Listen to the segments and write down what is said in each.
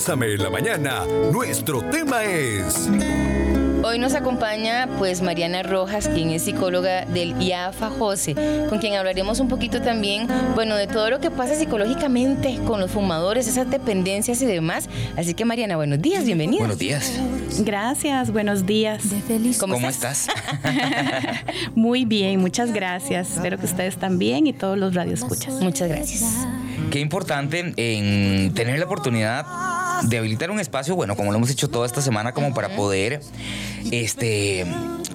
Bésame en la mañana, nuestro tema es... Hoy nos acompaña pues Mariana Rojas, quien es psicóloga del IAFA Jose, con quien hablaremos un poquito también, bueno, de todo lo que pasa psicológicamente con los fumadores, esas dependencias y demás. Así que Mariana, buenos días, bienvenida. Buenos días. Gracias, buenos días. ¿Cómo, ¿Cómo estás? estás? Muy bien, muchas gracias. Espero que ustedes también y todos los radioescuchas. Muchas gracias. Qué importante en tener la oportunidad de habilitar un espacio, bueno, como lo hemos hecho toda esta semana, como para poder este,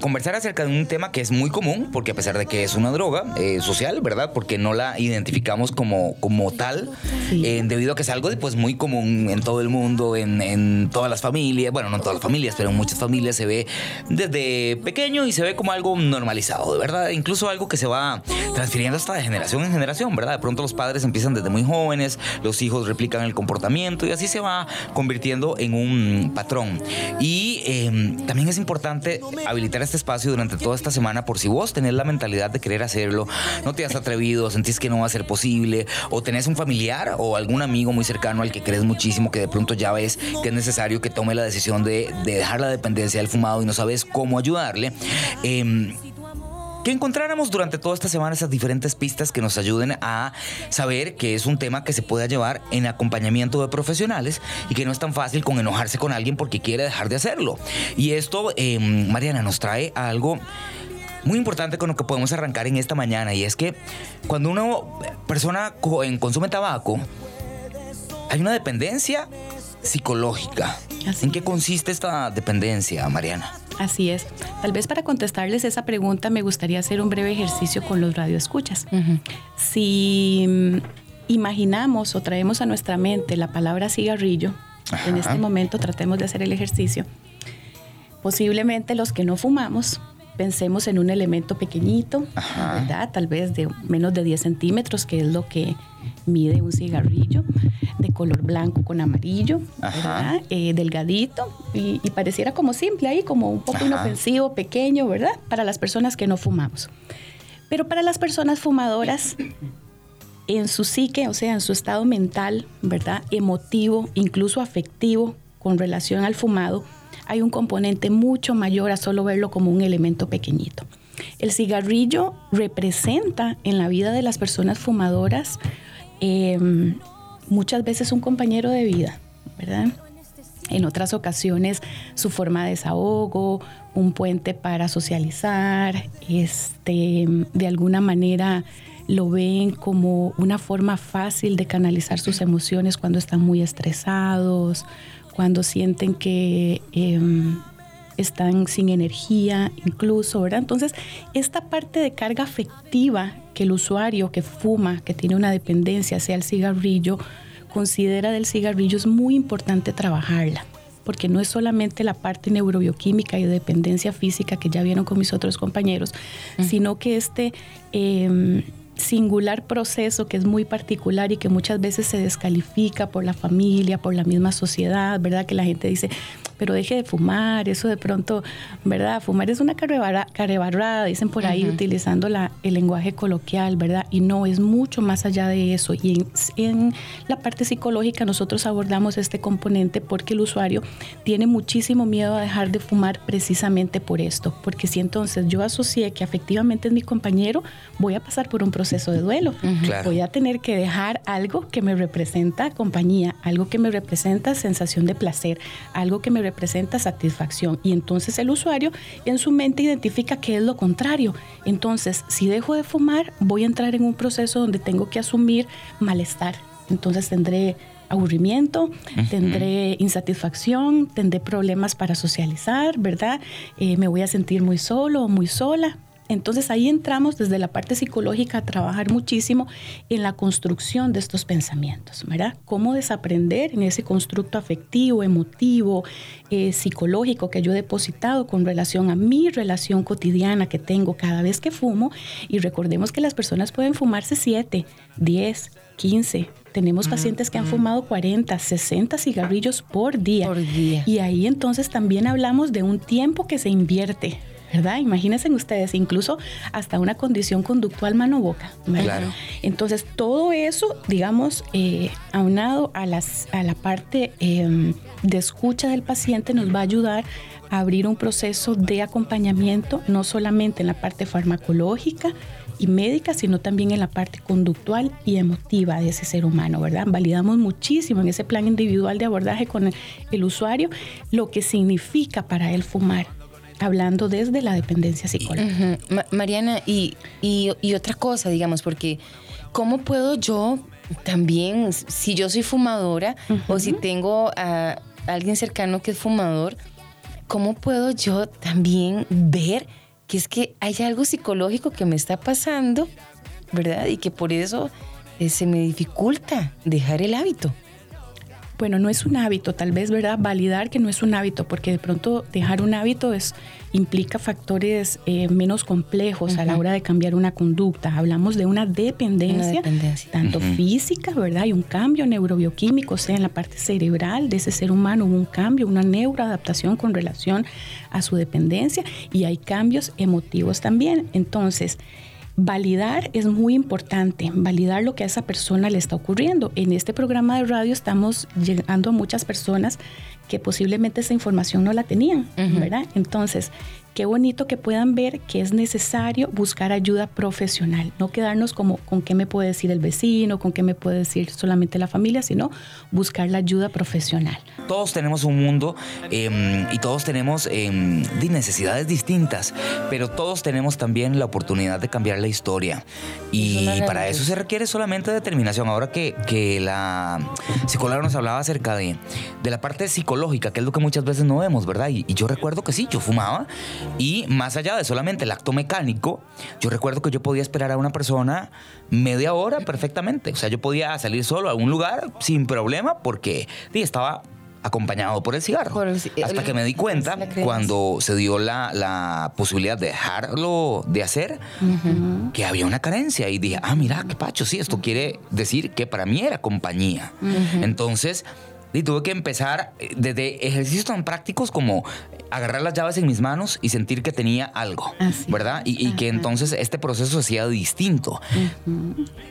conversar acerca de un tema que es muy común, porque a pesar de que es una droga eh, social, ¿verdad? Porque no la identificamos como, como tal, eh, debido a que es algo pues, muy común en todo el mundo, en, en todas las familias, bueno, no en todas las familias, pero en muchas familias se ve desde pequeño y se ve como algo normalizado, de verdad, incluso algo que se va transfiriendo hasta de generación en generación, ¿verdad? De pronto los padres empiezan desde muy jóvenes, los hijos replican el comportamiento y así se va convirtiendo en un patrón. Y eh, también es importante habilitar este espacio durante toda esta semana por si vos tenés la mentalidad de querer hacerlo, no te has atrevido, sentís que no va a ser posible, o tenés un familiar o algún amigo muy cercano al que crees muchísimo que de pronto ya ves que es necesario que tome la decisión de, de dejar la dependencia del fumado y no sabes cómo ayudarle. Eh, que encontráramos durante toda esta semana esas diferentes pistas que nos ayuden a saber que es un tema que se pueda llevar en acompañamiento de profesionales y que no es tan fácil con enojarse con alguien porque quiere dejar de hacerlo. Y esto, eh, Mariana, nos trae algo muy importante con lo que podemos arrancar en esta mañana y es que cuando una persona en- consume tabaco, hay una dependencia psicológica. ¿En qué consiste esta dependencia, Mariana? Así es. Tal vez para contestarles esa pregunta me gustaría hacer un breve ejercicio con los radioescuchas. Si mm, imaginamos o traemos a nuestra mente la palabra cigarrillo, en este momento tratemos de hacer el ejercicio. Posiblemente los que no fumamos pensemos en un elemento pequeñito, Ajá. ¿verdad? Tal vez de menos de 10 centímetros, que es lo que mide un cigarrillo, de color blanco con amarillo. Eh, delgadito y, y pareciera como simple ahí, como un poco Ajá. inofensivo, pequeño, ¿verdad? Para las personas que no fumamos. Pero para las personas fumadoras, en su psique, o sea, en su estado mental, ¿verdad? Emotivo, incluso afectivo, con relación al fumado, hay un componente mucho mayor a solo verlo como un elemento pequeñito. El cigarrillo representa en la vida de las personas fumadoras eh, muchas veces un compañero de vida, ¿verdad? En otras ocasiones su forma de desahogo, un puente para socializar, este, de alguna manera lo ven como una forma fácil de canalizar sus emociones cuando están muy estresados, cuando sienten que em, están sin energía incluso, ¿verdad? Entonces, esta parte de carga afectiva que el usuario que fuma, que tiene una dependencia hacia el cigarrillo, considera del cigarrillo es muy importante trabajarla, porque no es solamente la parte neurobioquímica y de dependencia física que ya vieron con mis otros compañeros, sino que este... em, singular proceso que es muy particular y que muchas veces se descalifica por la familia, por la misma sociedad, ¿verdad? Que la gente dice, pero deje de fumar, eso de pronto, ¿verdad? Fumar es una carebarra- carebarrada, dicen por ahí, utilizando la, el lenguaje coloquial, ¿verdad? Y no, es mucho más allá de eso. Y en, en la parte psicológica nosotros abordamos este componente porque el usuario tiene muchísimo miedo a dejar de fumar precisamente por esto, porque si entonces yo asocié que efectivamente es mi compañero, voy a pasar por un proceso de duelo. Claro. Voy a tener que dejar algo que me representa compañía, algo que me representa sensación de placer, algo que me representa satisfacción. Y entonces el usuario en su mente identifica que es lo contrario. Entonces, si dejo de fumar, voy a entrar en un proceso donde tengo que asumir malestar. Entonces tendré aburrimiento, tendré insatisfacción, tendré problemas para socializar, ¿verdad? Eh, me voy a sentir muy solo o muy sola. Entonces ahí entramos desde la parte psicológica a trabajar muchísimo en la construcción de estos pensamientos, ¿verdad? Cómo desaprender en ese constructo afectivo, emotivo, eh, psicológico que yo he depositado con relación a mi relación cotidiana que tengo cada vez que fumo. Y recordemos que las personas pueden fumarse 7, 10, 15. Tenemos pacientes que han fumado 40, 60 cigarrillos por día. Por día. Y ahí entonces también hablamos de un tiempo que se invierte. ¿Verdad? Imagínense ustedes, incluso hasta una condición conductual mano-boca. Claro. Entonces, todo eso, digamos, eh, aunado a, las, a la parte em, de escucha del paciente, nos va a ayudar a abrir un proceso de acompañamiento, no solamente en la parte farmacológica, y médica, sino también en la parte conductual y emotiva de ese ser humano, ¿verdad? Validamos muchísimo en ese plan individual de abordaje con el, usuario lo que significa para él fumar, hablando desde la dependencia psicológica. Mariana, y, y, otra cosa, digamos, porque ¿cómo puedo yo también, si yo soy fumadora o si tengo a alguien cercano que es fumador, ¿cómo puedo yo también ver que es que hay algo psicológico que me está pasando, ¿verdad? Y que por eso eh, se me dificulta dejar el hábito bueno, no es un hábito, tal vez, ¿verdad? Validar que no es un hábito, porque de pronto dejar un hábito es, implica factores eh, menos complejos a la hora de cambiar una conducta. Hablamos de una dependencia, tanto física, ¿verdad? Y un cambio neurobioquímico, o sea, en la parte cerebral de ese ser humano hubo un cambio, una neuroadaptación con relación a su dependencia y hay cambios emotivos también. Entonces, Validar es muy importante, validar lo que a esa persona le está ocurriendo. En este programa de radio estamos llegando a muchas personas que posiblemente esa información no la tenían, ¿verdad? Entonces, qué bonito que puedan ver que es necesario buscar ayuda profesional, no quedarnos como con qué me puede decir el vecino, con qué me puede decir solamente la familia, sino buscar la ayuda profesional. Todos tenemos un mundo em, y todos tenemos em, necesidades distintas, pero todos tenemos también la oportunidad de cambiar la historia. Y para eso se requiere solamente determinación. Ahora que, que la psicóloga nos hablaba acerca de, de, la parte psicológica, que es lo que muchas veces no vemos, ¿verdad? Y, y yo recuerdo que sí, yo fumaba y más allá de solamente el acto mecánico, yo recuerdo que yo podía esperar a una persona media hora perfectamente. O sea, yo podía salir solo a algún lugar sin problema porque estaba acompañado por el cigarro. Hasta que me di cuenta, cuando se dio la, posibilidad de dejarlo de hacer, que había una carencia. Y dije, ah, mira, qué pacho, sí, esto quiere decir que para mí era compañía. Entonces, y tuve que empezar eh, desde ejercicios tan prácticos como agarrar las llaves en mis manos y sentir que tenía algo, ¿verdad? Y, que entonces este proceso hacía distinto.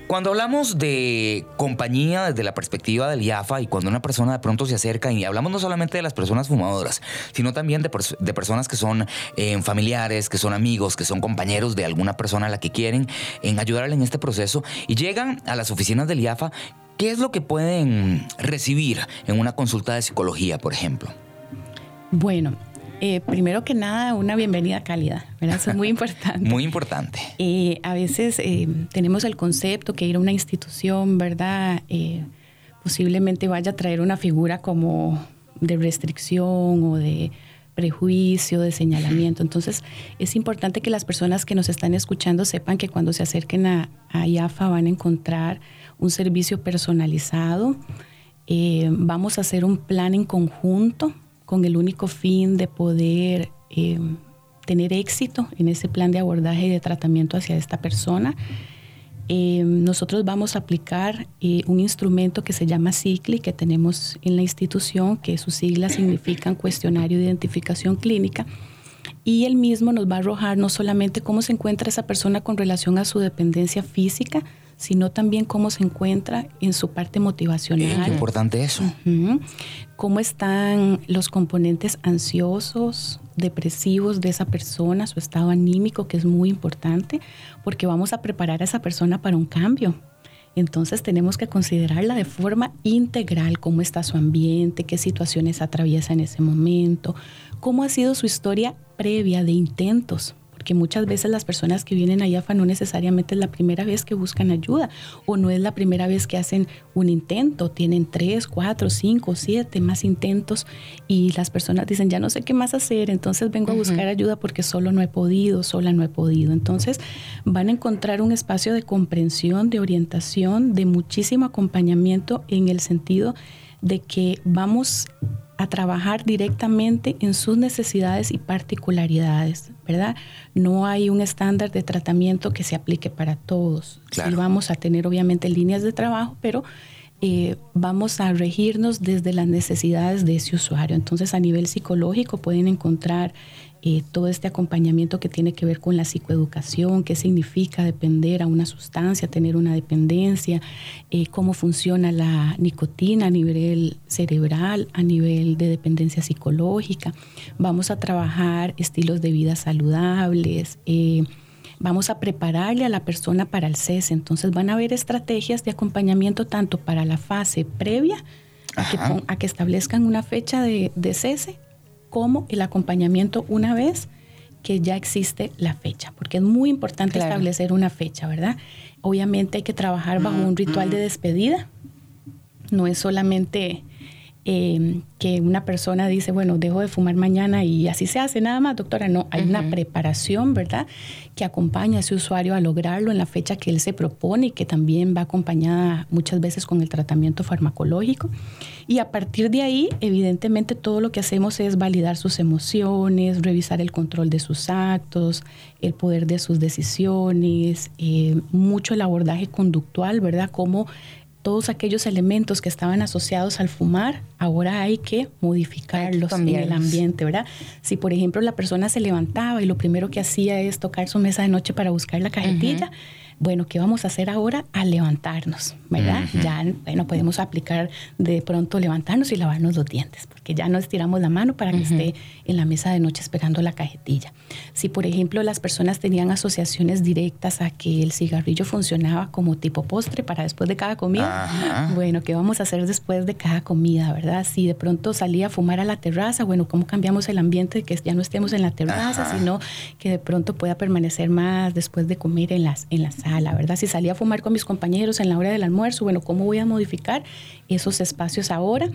Cuando hablamos de compañía desde la perspectiva del IAFA y cuando una persona de pronto se acerca y hablamos no solamente de las personas fumadoras, sino también de, personas que son eh, familiares, que son amigos, que son compañeros de alguna persona a la que quieren en ayudarle en este proceso y llegan a las oficinas del IAFA, ¿qué es lo que pueden recibir en una consulta de psicología, por ejemplo? Bueno, eh, primero que nada, una bienvenida cálida, ¿verdad? Eso es muy importante. muy importante. Eh, a veces eh, tenemos el concepto que ir a una institución, ¿verdad? posiblemente vaya a traer una figura como de restricción o de prejuicio, de señalamiento. Entonces, es importante que las personas que nos están escuchando sepan que cuando se acerquen a, a IAFA van a encontrar un servicio personalizado. vamos a hacer un plan en conjunto con el único fin de poder eh, tener éxito en ese plan de abordaje y de tratamiento hacia esta persona. Eh, nosotros vamos a aplicar eh, un instrumento que se llama CICLI que tenemos en la institución, que sus siglas significan Cuestionario de Identificación Clínica, y el mismo nos va a arrojar no solamente cómo se encuentra esa persona con relación a su dependencia física, sino también cómo se encuentra en su parte motivacional. Es importante eso. Cómo están los componentes ansiosos, depresivos de esa persona, su estado anímico, que es muy importante, porque vamos a preparar a esa persona para un cambio. Entonces tenemos que considerarla de forma integral, cómo está su ambiente, qué situaciones atraviesa en ese momento, cómo ha sido su historia previa de intentos que muchas veces las personas que vienen a IAFA no necesariamente es la primera vez que buscan ayuda o no es la primera vez que hacen un intento, tienen tres, cuatro, cinco, siete más intentos y las personas dicen, ya no sé qué más hacer, entonces vengo a buscar ayuda porque solo no he podido, sola no he podido. Entonces van a encontrar un espacio de comprensión, de orientación, de muchísimo acompañamiento en el sentido de que vamos a trabajar directamente en sus necesidades y particularidades, ¿verdad? No hay un estándar de tratamiento que se aplique para todos. Sí vamos a tener obviamente líneas de trabajo, pero eh, vamos a regirnos desde las necesidades de ese usuario. Entonces, a nivel psicológico pueden encontrar eh, todo este acompañamiento que tiene que ver con la psicoeducación, qué significa depender a una sustancia, tener una dependencia, eh, cómo funciona la nicotina a nivel cerebral, a nivel de dependencia psicológica. Vamos a trabajar estilos de vida saludables vamos a prepararle a la persona para el cese. Entonces van a haber estrategias de acompañamiento tanto para la fase previa a que, establezcan una fecha de, cese como el acompañamiento una vez que ya existe la fecha, porque es muy importante establecer una fecha, ¿verdad? Obviamente hay que trabajar bajo un ritual de despedida, no es solamente eh, que una persona dice, bueno, dejo de fumar mañana y así se hace nada más, doctora. No, hay una preparación, ¿verdad? Que acompaña a ese usuario a lograrlo en la fecha que él se propone y que también va acompañada muchas veces con el tratamiento farmacológico. Y a partir de ahí, evidentemente, todo lo que hacemos es validar sus emociones, revisar el control de sus actos, el poder de sus decisiones, eh, mucho el abordaje conductual, ¿verdad? Cómo todos aquellos elementos que estaban asociados al fumar, ahora hay que modificarlos en el ambiente, ¿verdad? Si por ejemplo la persona se levantaba y lo primero que hacía es tocar su mesa de noche para buscar la cajetilla, bueno, ¿qué vamos a hacer ahora? A levantarnos, ¿verdad? Ya, bueno, podemos aplicar de pronto levantarnos y lavarnos los dientes, porque ya no estiramos la mano para que esté en la mesa de noche esperando la cajetilla. Si, por ejemplo, las personas tenían asociaciones directas a que el cigarrillo funcionaba como tipo postre para después de cada comida, bueno, ¿qué vamos a hacer después de cada comida, verdad? Si de pronto salía a fumar a la terraza, bueno, ¿cómo cambiamos el ambiente de que ya no estemos en la terraza, sino que de pronto pueda permanecer más después de comer en las, en las la ¿verdad? Si salía a fumar con mis compañeros en la hora del almuerzo, bueno, ¿cómo voy a modificar esos espacios ahora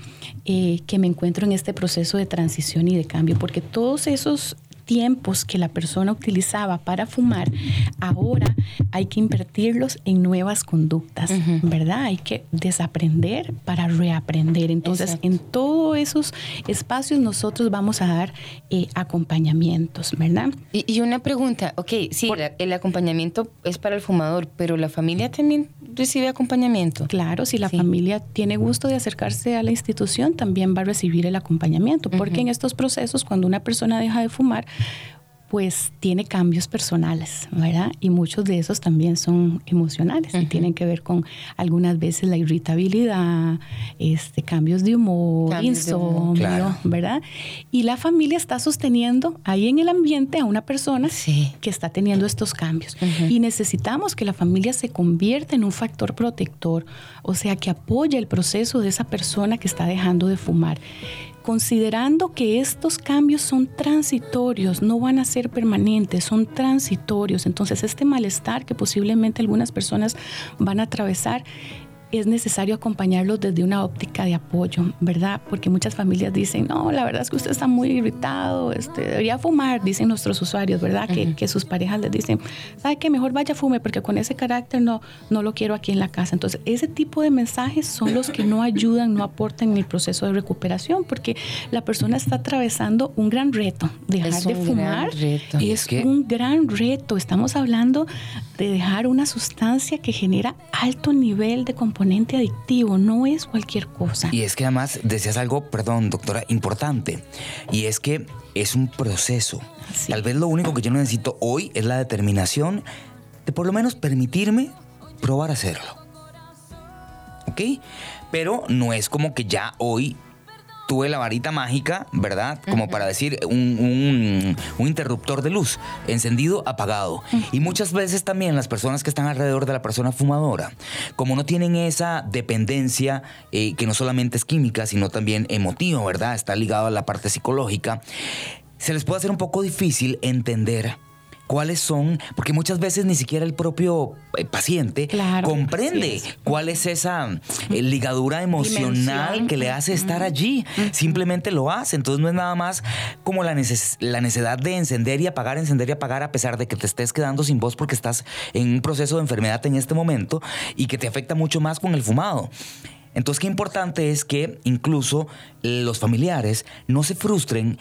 eh, que me encuentro en este proceso de transición y de cambio? Porque todos esos tiempos que la persona utilizaba para fumar, ahora hay que invertirlos en nuevas conductas, ¿verdad? Hay que desaprender para reaprender. Entonces, en todos esos espacios nosotros vamos a dar eh, acompañamientos, ¿verdad? Y, una pregunta, ok, sí, el acompañamiento es para el fumador, pero la familia también recibe acompañamiento. Claro, si la familia tiene gusto de acercarse a la institución, también va a recibir el acompañamiento, porque en estos procesos, cuando una persona deja de fumar, pues tiene cambios personales, ¿verdad? Y muchos de esos también son emocionales y tienen que ver con algunas veces la irritabilidad, este, cambios de humor, insomnio, ¿verdad? Y la familia está sosteniendo ahí en el ambiente a una persona que está teniendo estos cambios. Y necesitamos que la familia se convierta en un factor protector, o sea, que apoye el proceso de esa persona que está dejando de fumar considerando que estos cambios son transitorios, no van a ser permanentes, son transitorios. Entonces este malestar que posiblemente algunas personas van a atravesar es necesario acompañarlos desde una óptica de apoyo, ¿verdad? Porque muchas familias dicen, no, la verdad es que usted está muy irritado, este, debería fumar, dicen nuestros usuarios, ¿verdad? que, que, sus parejas les dicen, ¿sabe qué? Mejor vaya a fume porque con ese carácter no, no lo quiero aquí en la casa. Entonces, ese tipo de mensajes son los que no ayudan, no aportan en el proceso de recuperación porque la persona está atravesando un gran reto. Dejar de fumar es un gran reto. Estamos hablando de dejar una sustancia que genera alto nivel de comportamiento componente adictivo, no es cualquier cosa. Y es que además decías algo, perdón, doctora, importante, y es que es un proceso. Tal vez lo único que yo necesito hoy es la determinación de por lo menos permitirme probar a hacerlo. ¿Ok? Pero no es como que ya hoy tuve la varita mágica, ¿verdad? Como para decir un, interruptor de luz, encendido, apagado. Y muchas veces también las personas que están alrededor de la persona fumadora, como no tienen esa dependencia eh, que no solamente es química, sino también emotiva, ¿verdad? Está ligado a la parte psicológica, se les puede hacer un poco difícil entender cuáles son, porque muchas veces ni siquiera el propio eh, paciente comprende cuál es esa eh, ligadura emocional que le hace estar allí. Simplemente lo hace. Entonces no es nada más como la, la necesidad de encender y apagar, encender y apagar a pesar de que te estés quedando sin voz porque estás en un proceso de enfermedad en este momento y que te afecta mucho más con el fumado. Entonces, qué importante es que incluso los familiares no se frustren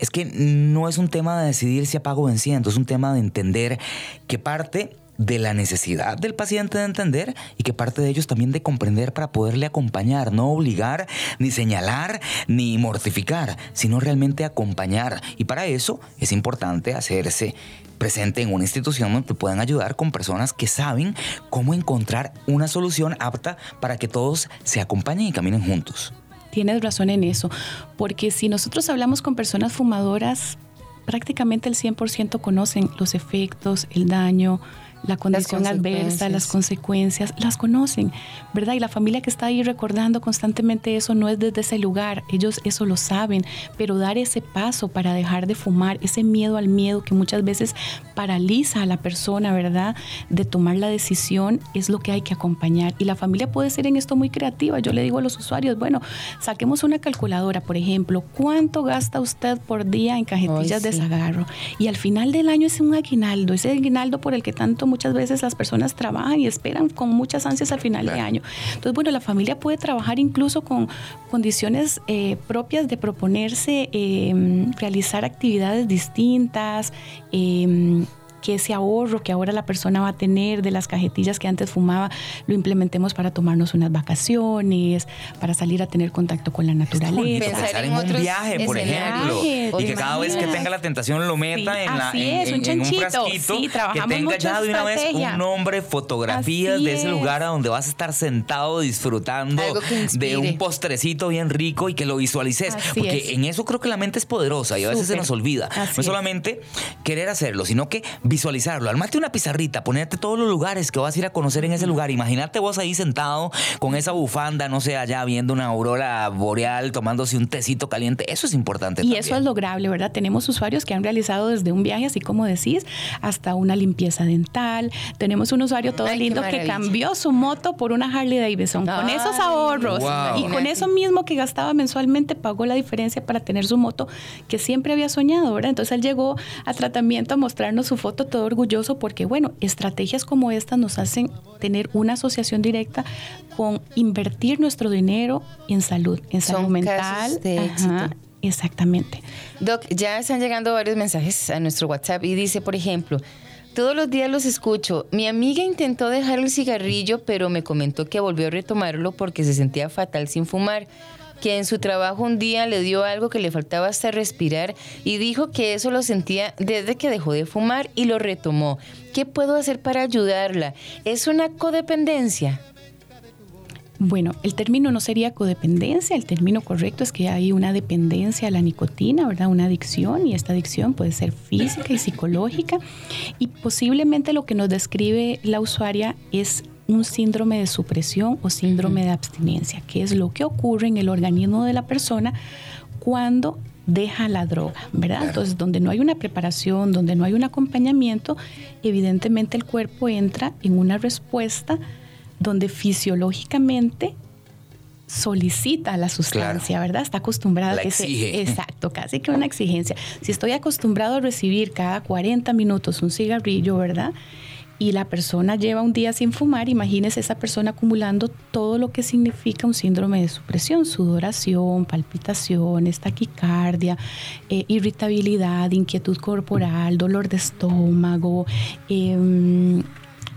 es que no es un tema de decidir si apago o enciendo, es un tema de entender que parte de la necesidad del paciente de entender y que parte de ellos también de comprender para poderle acompañar, no obligar, ni señalar, ni mortificar, sino realmente acompañar. Y para eso es importante hacerse presente en una institución donde puedan ayudar con personas que saben cómo encontrar una solución apta para que todos se acompañen y caminen juntos. Tienes razón en eso, porque si nosotros hablamos con personas fumadoras, prácticamente el 100% conocen los efectos, el daño, la condición adversa, las consecuencias, las conocen, ¿verdad? Y la familia que está ahí recordando constantemente eso no es desde ese lugar, ellos eso lo saben, pero dar ese paso para dejar de fumar, ese miedo al miedo que muchas veces paraliza a la persona, ¿verdad? De tomar la decisión es lo que hay que acompañar. Y la familia puede ser en esto muy creativa. Yo le digo a los usuarios, bueno, saquemos una calculadora, por ejemplo, ¿cuánto gasta usted por día en cajetillas de zagarro? Y al final del año es un aguinaldo, ese aguinaldo por el que tanto muchas veces las personas trabajan y esperan con muchas ansias al final de año. Entonces, bueno, la familia puede trabajar incluso con condiciones eh, propias de proponerse em, realizar actividades distintas. Eh, que ese ahorro que ahora la persona va a tener de las cajetillas que antes fumaba, lo implementemos para tomarnos unas vacaciones, para salir a tener contacto con la naturaleza. Pensar en, un viaje, por ejemplo. Y que cada vez que tenga la tentación lo meta en, la, en, un, frasquito. que tenga ya de una vez un nombre, fotografías de ese lugar a donde vas a estar sentado disfrutando de un postrecito bien rico y que lo visualices. Porque en eso creo que la mente es poderosa y a veces se nos olvida. no solamente querer hacerlo, sino que visualizarlo. Armate una pizarrita, ponerte todos los lugares que vas a ir a conocer en ese lugar. Imagínate vos ahí sentado con esa bufanda, no sé, allá viendo una aurora boreal, tomándose un tecito caliente. Eso es importante. Y eso es lograble, ¿verdad? Tenemos usuarios que han realizado desde un viaje, así como decís, hasta una limpieza dental. Tenemos un usuario todo lindo que cambió su moto por una Harley Davidson. con esos ahorros y con eso mismo que gastaba mensualmente, pagó la diferencia para tener su moto que siempre había soñado, ¿verdad? Entonces él llegó a tratamiento a mostrarnos su foto todo orgulloso porque, bueno, estrategias como estas nos hacen tener una asociación directa con invertir nuestro dinero en salud, en salud mental. exactamente. Doc, ya están llegando varios mensajes a nuestro WhatsApp y dice, por ejemplo, todos los días los escucho. Mi amiga intentó dejar el cigarrillo, pero me comentó que volvió a retomarlo porque se sentía fatal sin fumar que en su trabajo un día le dio algo que le faltaba hasta respirar y dijo que eso lo sentía desde que dejó de fumar y lo retomó. ¿Qué puedo hacer para ayudarla? ¿Es una codependencia? Bueno, el término no sería codependencia, el término correcto es que hay una dependencia a la nicotina, ¿verdad? Una adicción y esta adicción puede ser física y psicológica y posiblemente lo que nos describe la usuaria es un síndrome de supresión o síndrome de abstinencia, que es lo que ocurre en el organismo de la persona cuando deja la droga, ¿verdad? Entonces, donde no hay una preparación, donde no hay un acompañamiento, evidentemente el cuerpo entra en una respuesta donde fisiológicamente solicita la sustancia, ¿verdad? Está acostumbrado a que se exacto, casi que una exigencia. Si estoy acostumbrado a recibir cada 40 minutos un cigarrillo, ¿verdad? Y la persona lleva un día sin fumar, imagínese esa persona acumulando todo lo que significa un síndrome de supresión, sudoración, palpitaciones, taquicardia, eh, irritabilidad, inquietud corporal, dolor de estómago, em,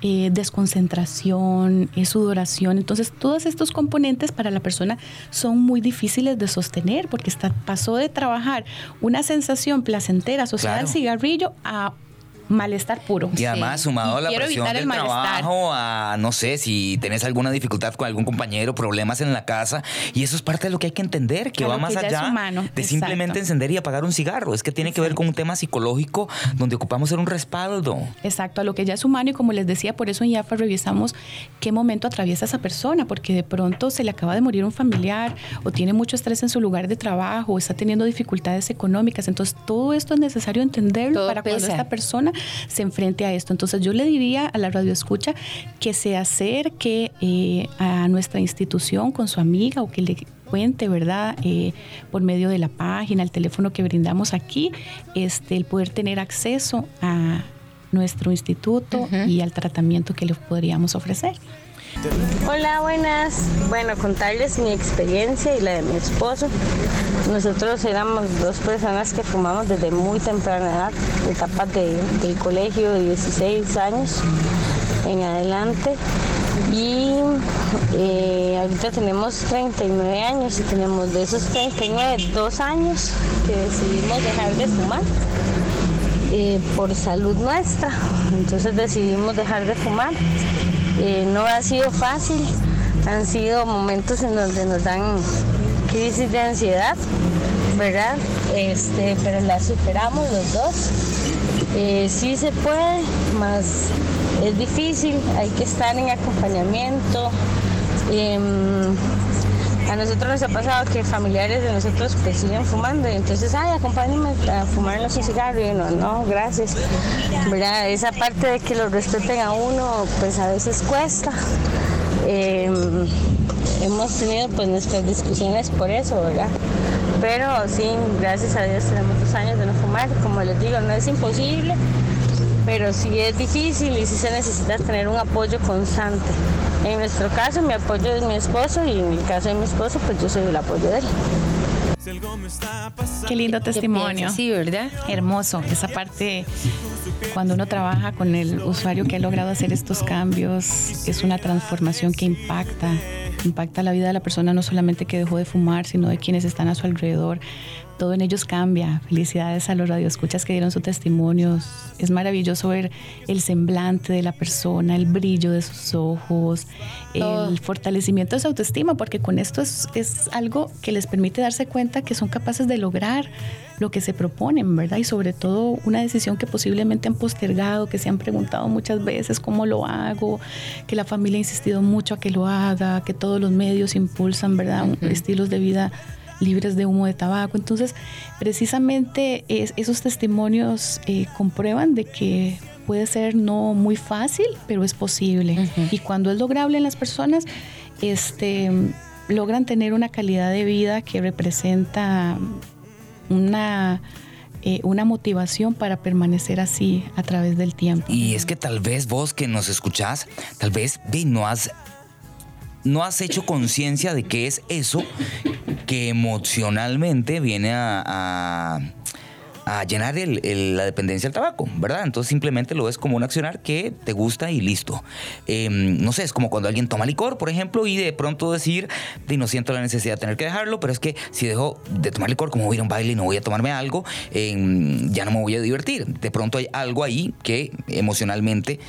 eh, desconcentración, eh, sudoración. Entonces, todos estos componentes para la persona son muy difíciles de sostener porque está, pasó de trabajar una sensación placentera asociada al cigarrillo a malestar puro. Y además, sumado a la presión del trabajo, a no sé si tenés alguna dificultad con algún compañero, problemas en la casa. Y eso es parte de lo que hay que entender, que va más allá de simplemente encender y apagar un cigarro. Es que tiene que ver con un tema psicológico donde ocupamos ser un respaldo. Exacto, a lo que ya es humano. Y como les decía, por eso en IAFA revisamos qué momento atraviesa esa persona, porque de pronto se le acaba de morir un familiar o tiene mucho estrés en su lugar de trabajo o está teniendo dificultades económicas. Entonces, todo esto es necesario entenderlo para cuando esta persona se enfrente a esto. Entonces yo le diría a la radio escucha que se acerque eh, a nuestra institución con su amiga o que le cuente, ¿verdad? Eh, por medio de la página, el teléfono que brindamos aquí, este, el poder tener acceso a nuestro instituto y al tratamiento que le podríamos ofrecer. Hola, buenas. Bueno, contarles mi experiencia y la de mi esposo. Nosotros éramos dos personas que fumamos desde muy temprana edad, etapas de, del colegio de 16 años en adelante. Y eh, ahorita tenemos 39 años y tenemos de esos 39, dos años que decidimos dejar de fumar eh, por salud nuestra. Entonces decidimos dejar de fumar. Eh, no ha sido fácil, han sido momentos en donde nos dan crisis de ansiedad, ¿verdad? Este, pero la superamos los dos. Eh, sí se puede, más es difícil, hay que estar en acompañamiento. Em, a nosotros nos ha pasado que familiares de nosotros pues siguen fumando y entonces, ay, acompáñenme a fumarnos un cigarro y no, no, gracias. ¿Verdad? Esa parte de que lo respeten a uno pues a veces cuesta. Em, hemos tenido pues nuestras discusiones por eso, ¿verdad? Pero sí, gracias a Dios tenemos dos años de no fumar. Como les digo, no es imposible, pero sí es difícil y sí se necesita tener un apoyo constante. En nuestro caso, mi apoyo es mi esposo y en el caso de mi esposo, pues yo soy el apoyo de él. Qué lindo testimonio. Sí, ¿verdad? Hermoso. Esa parte, cuando uno trabaja con el usuario que ha logrado hacer estos cambios, es una transformación que impacta. Impacta la vida de la persona, no solamente que dejó de fumar, sino de quienes están a su alrededor todo en ellos cambia. Felicidades a los radioescuchas que dieron sus testimonios. Es maravilloso ver el semblante de la persona, el brillo de sus ojos, el fortalecimiento de su autoestima, porque con esto es, es algo que les permite darse cuenta que son capaces de lograr lo que se proponen, ¿verdad? Y sobre todo una decisión que posiblemente han postergado, que se han preguntado muchas veces cómo lo hago, que la familia ha insistido mucho a que lo haga, que todos los medios impulsan, ¿verdad? Estilos de vida libres de humo de tabaco. Entonces, precisamente esos testimonios eh, comprueban de que puede ser no muy fácil, pero es posible. Y cuando es lograble en las personas, este, logran tener una calidad de vida que representa una... Eh, una motivación para permanecer así a través del tiempo. Y es que tal vez vos que nos escuchás, tal vez no has no has hecho conciencia de qué es eso que emocionalmente viene a, llenar la dependencia del tabaco, ¿verdad? Entonces simplemente lo ves como un accionar que te gusta y listo. Em, no sé, es como cuando alguien toma licor, por ejemplo, y de pronto decir, de no siento la necesidad de tener que dejarlo, pero es que si dejo de tomar licor, como voy a a un baile y no voy a tomarme algo, em, ya no me voy a divertir. De pronto hay algo ahí que emocionalmente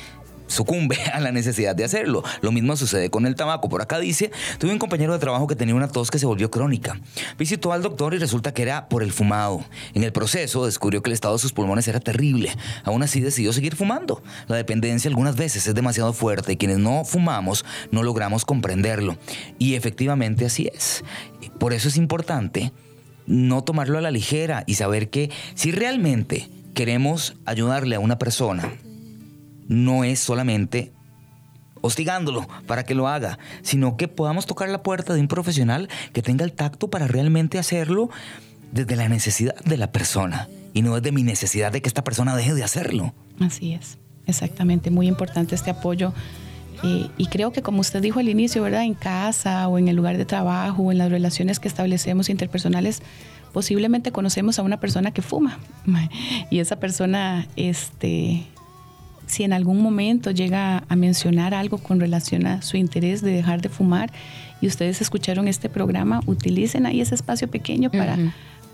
sucumbe a la necesidad de hacerlo. Lo mismo sucede con el tabaco. Por acá dice, tuve un compañero de trabajo que tenía una tos que se volvió crónica. Visitó al doctor y resulta que era por el fumado. En el proceso descubrió que el estado de sus pulmones era terrible. Aún así decidió seguir fumando. La dependencia algunas veces es demasiado fuerte y quienes no fumamos no logramos comprenderlo. Y efectivamente así es. Por eso es importante no tomarlo a la ligera y saber que si realmente queremos ayudarle a una persona no es solamente hostigándolo para que lo haga, sino que podamos tocar la puerta de un profesional que tenga el tacto para realmente hacerlo desde la necesidad de la persona y no desde mi necesidad de que esta persona deje de hacerlo. Así es, exactamente, muy importante este apoyo. Y creo que como usted dijo al inicio, ¿verdad? En casa o en el lugar de trabajo o en las relaciones que establecemos interpersonales, posiblemente conocemos a una persona que fuma y esa persona este, si en algún momento llega a mencionar algo con relación a su interés de dejar de fumar y ustedes escucharon este programa, utilicen ahí ese espacio pequeño para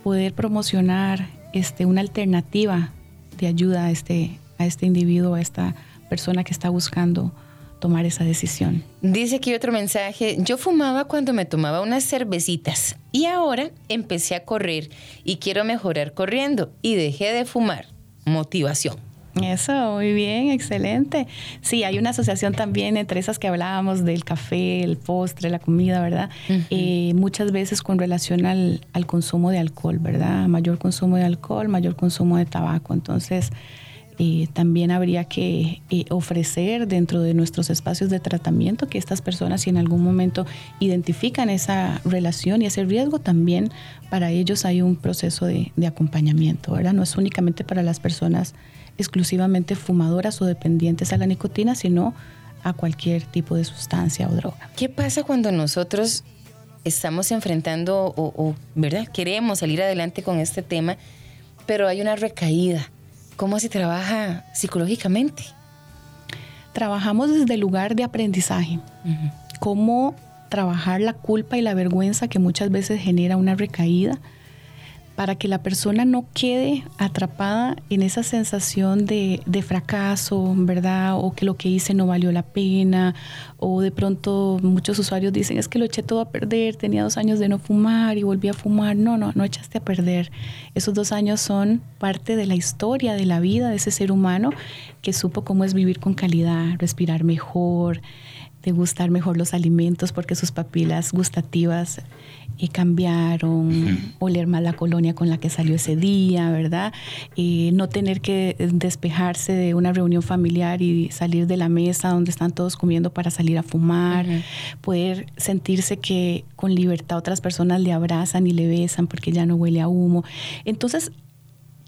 poder promocionar este, una alternativa de ayuda a este, a este individuo, a esta persona que está buscando tomar esa decisión. Dice aquí otro mensaje, yo fumaba cuando me tomaba unas cervecitas y ahora empecé a correr y quiero mejorar corriendo y dejé de fumar. Motivación. Eso, muy bien, excelente. Sí, hay una asociación también entre esas que hablábamos del café, el postre, la comida, ¿verdad? Eh, muchas veces con relación al, consumo de alcohol, ¿verdad? Mayor consumo de alcohol, mayor consumo de tabaco. Entonces, eh, también habría que eh, ofrecer dentro de nuestros espacios de tratamiento que estas personas, si en algún momento identifican esa relación y ese riesgo, también para ellos hay un proceso de, de acompañamiento, ¿verdad? No es únicamente para las personas exclusivamente fumadoras o dependientes a la nicotina, sino a cualquier tipo de sustancia o droga. ¿Qué pasa cuando nosotros estamos enfrentando o, ¿verdad? Queremos salir adelante con este tema, pero hay una recaída. ¿Cómo se trabaja psicológicamente? trabajamos desde el lugar de aprendizaje. Cómo trabajar la culpa y la vergüenza que muchas veces genera una recaída para que la persona no quede atrapada en esa sensación de, fracaso, ¿verdad? O que lo que hice no valió la pena, o de pronto muchos usuarios dicen, es que lo eché todo a perder, tenía dos años de no fumar y volví a fumar. No, no, no echaste a perder. Esos dos años son parte de la historia, de la vida de ese ser humano que supo cómo es vivir con calidad, respirar mejor, degustar mejor los alimentos porque sus papilas gustativas eh, cambiaron, oler más la colonia con la que salió ese día, ¿verdad? y no tener que despejarse de una reunión familiar y salir de la mesa donde están todos comiendo para salir a fumar, poder sentirse que con libertad otras personas le abrazan y le besan porque ya no huele a humo. Entonces,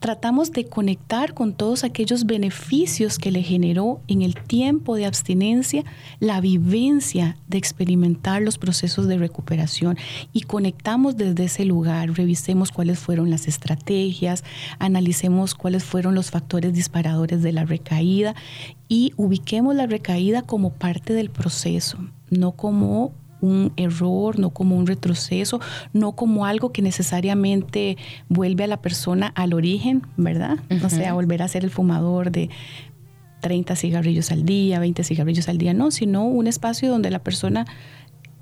tratamos de conectar con todos aquellos beneficios que le generó en el tiempo de abstinencia la vivencia de experimentar los procesos de recuperación. Y conectamos desde ese lugar, revisemos cuáles fueron las estrategias, analicemos cuáles fueron los factores disparadores de la recaída y ubiquemos la recaída como parte del proceso, no como un error, no como un retroceso, no como algo que necesariamente vuelve a la persona al origen, ¿verdad? O sea, volver a ser el fumador de 30 cigarrillos al día, 20 cigarrillos al día, no, sino un espacio donde la persona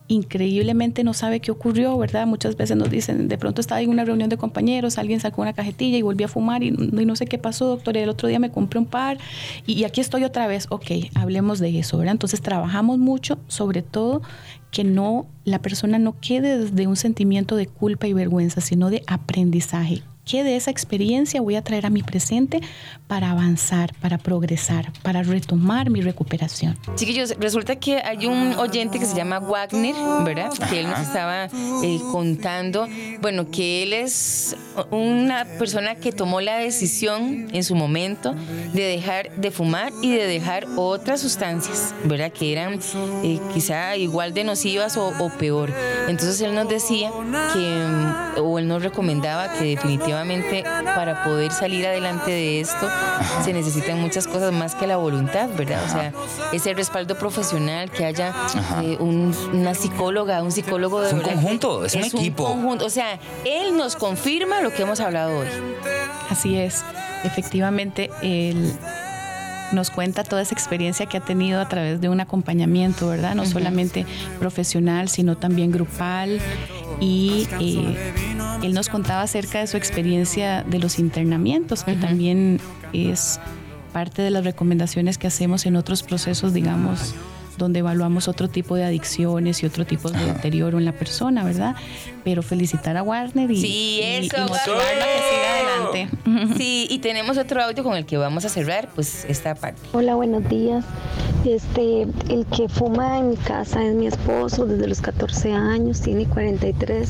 increíblemente no sabe qué ocurrió, ¿verdad? Muchas veces nos dicen, de pronto estaba en una reunión de compañeros, alguien sacó una cajetilla y volví a fumar y, no sé qué pasó, doctor, el otro día me compré un par y, y, aquí estoy otra vez. Ok, hablemos de eso, ¿verdad? Entonces trabajamos mucho, sobre todo que no la persona no quede desde un sentimiento de culpa y vergüenza, sino de aprendizaje. ¿Qué de esa experiencia voy a traer a mi presente para avanzar, para progresar, para retomar mi recuperación? Chiquillos, resulta que hay un oyente que se llama Wagner, ¿verdad? Que él nos estaba eh, contando, bueno, que él es una persona que tomó la decisión en su momento de dejar de fumar y de dejar otras sustancias, ¿verdad? Que eran eh, quizá igual de nocivas o, o peor. Entonces él nos decía que, o él nos recomendaba que definitivamente definitivamente para poder salir adelante de esto se necesitan muchas cosas más que la voluntad, ¿verdad? O sea, ese respaldo profesional, que haya eh, una psicóloga, un psicólogo de Es un conjunto, es, un equipo. O sea, él nos confirma lo que hemos hablado hoy. Así es. Efectivamente, él nos cuenta toda esa experiencia que ha tenido a través de un acompañamiento, ¿verdad? No solamente profesional, sino también grupal. Y eh, él nos contaba acerca de su experiencia de los internamientos, que también es parte de las recomendaciones que hacemos en otros procesos, digamos, donde evaluamos otro tipo de adicciones y otro tipo de deterioro en la persona, ¿verdad? Pero felicitar a Warner y, sí, eso, y, que siga adelante. Sí, y tenemos otro audio con el que vamos a cerrar, pues esta parte. Hola, buenos días. Este, el que fuma en mi casa es mi esposo desde los 14 años, tiene 43.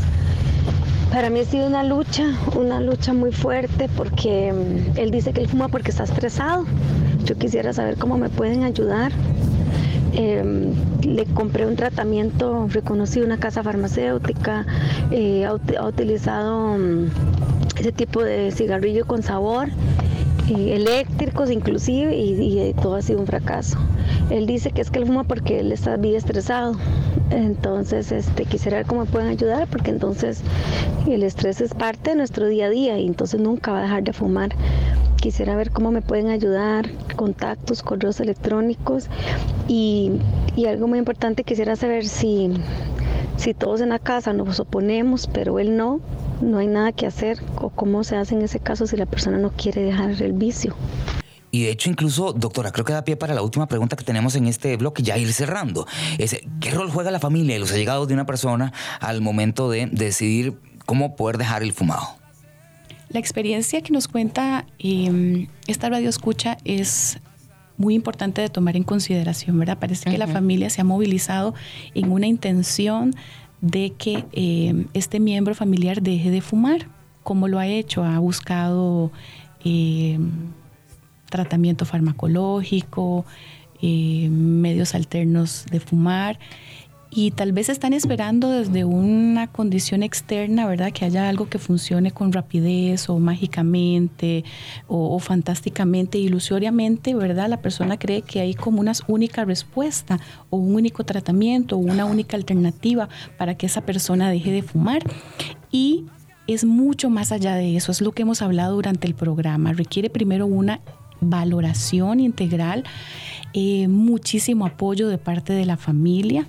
Para mí ha sido una lucha, una lucha muy fuerte porque mm, él dice que él fuma porque está estresado. Yo quisiera saber cómo me pueden ayudar. Em, le compré un tratamiento reconocido, una casa farmacéutica, eh, ha, utilizado mm, ese tipo de cigarrillo con sabor, eh, eléctricos inclusive, y, todo ha sido un fracaso. Él dice que es que él fuma porque él está bien estresado. Entonces, este, quisiera ver cómo pueden ayudar, porque entonces el estrés es parte de nuestro día a día y entonces nunca va a dejar de fumar. Quisiera ver cómo me pueden ayudar, contactos, correos electrónicos y, algo muy importante, quisiera saber si, si todos en la casa nos oponemos, pero él no, no hay nada que hacer o cómo se hace en ese caso si la persona no quiere dejar el vicio. Y de hecho, incluso, doctora, creo que da pie para la última pregunta que tenemos en este bloque, ya ir cerrando. Es, ¿Qué rol juega la familia y los allegados de una persona al momento de decidir cómo poder dejar el fumado? La experiencia que nos cuenta em, esta radio escucha es muy importante de tomar en consideración, ¿verdad? Parece que la familia se ha movilizado en una intención de que em, este miembro familiar deje de fumar. ¿Cómo lo ha hecho? Ha buscado em, tratamiento farmacológico, medios alternos de fumar y tal vez están esperando desde una condición externa, ¿verdad? Que haya algo que funcione con rapidez o mágicamente o, fantásticamente, ilusoriamente, ¿verdad? La persona cree que hay como una única respuesta o un único tratamiento o una única alternativa para que esa persona deje de fumar. Y es mucho más allá de eso, es lo que hemos hablado durante el programa. Requiere primero una valoración integral, eh, muchísimo apoyo de parte de la familia,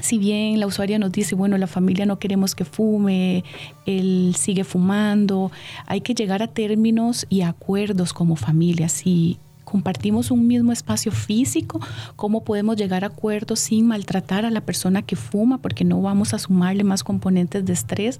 si bien la usuaria nos dice, bueno, la familia no queremos que fume, él sigue fumando, hay que llegar a términos y acuerdos como familia. Si compartimos un mismo espacio físico, cómo podemos llegar a acuerdos sin maltratar a la persona que fuma, porque no vamos a sumarle más componentes de estrés.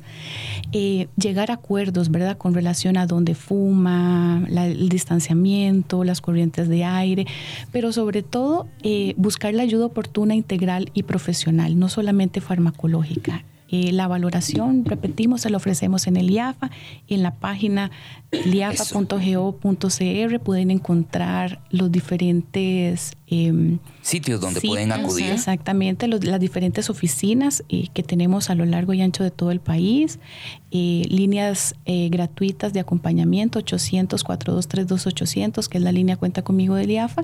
Eh, llegar a acuerdos, ¿verdad? Con relación a dónde fuma, el distanciamiento, las corrientes de aire, pero sobre todo eh, buscar la ayuda oportuna, integral y profesional, no solamente farmacológica. Eh, la valoración, repetimos, se la ofrecemos en el IAFA y en la página liafa.go.cr pueden encontrar los diferentes eh, sitios donde sitios, pueden acudir. Exactamente, los, las diferentes oficinas eh, que tenemos a lo largo y ancho de todo el país, eh, líneas eh, gratuitas de acompañamiento 800-423-2800, que es la línea cuenta conmigo del IAFA,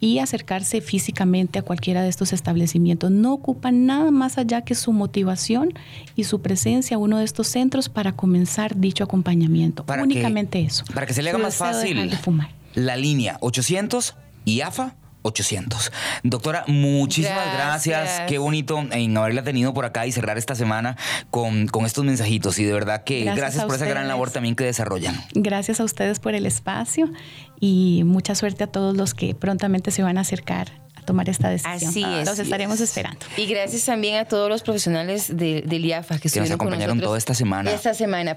y acercarse físicamente a cualquiera de estos establecimientos. No ocupan nada más allá que su motivación y su presencia a uno de estos centros para comenzar dicho acompañamiento. Para Únicamente que, eso. Para que se le haga más fácil la línea 800 IAFA 800. Doctora, muchísimas gracias. gracias. Qué bonito en haberla tenido por acá y cerrar esta semana con, con estos mensajitos. Y de verdad que gracias, gracias por esa gran labor también que desarrollan. Gracias a ustedes por el espacio y mucha suerte a todos los que prontamente se van a acercar tomar esta decisión. Así es. Los estaremos esperando. Y gracias también a todos los profesionales de, del IAFA que, que nos acompañaron toda esta semana. Esta semana.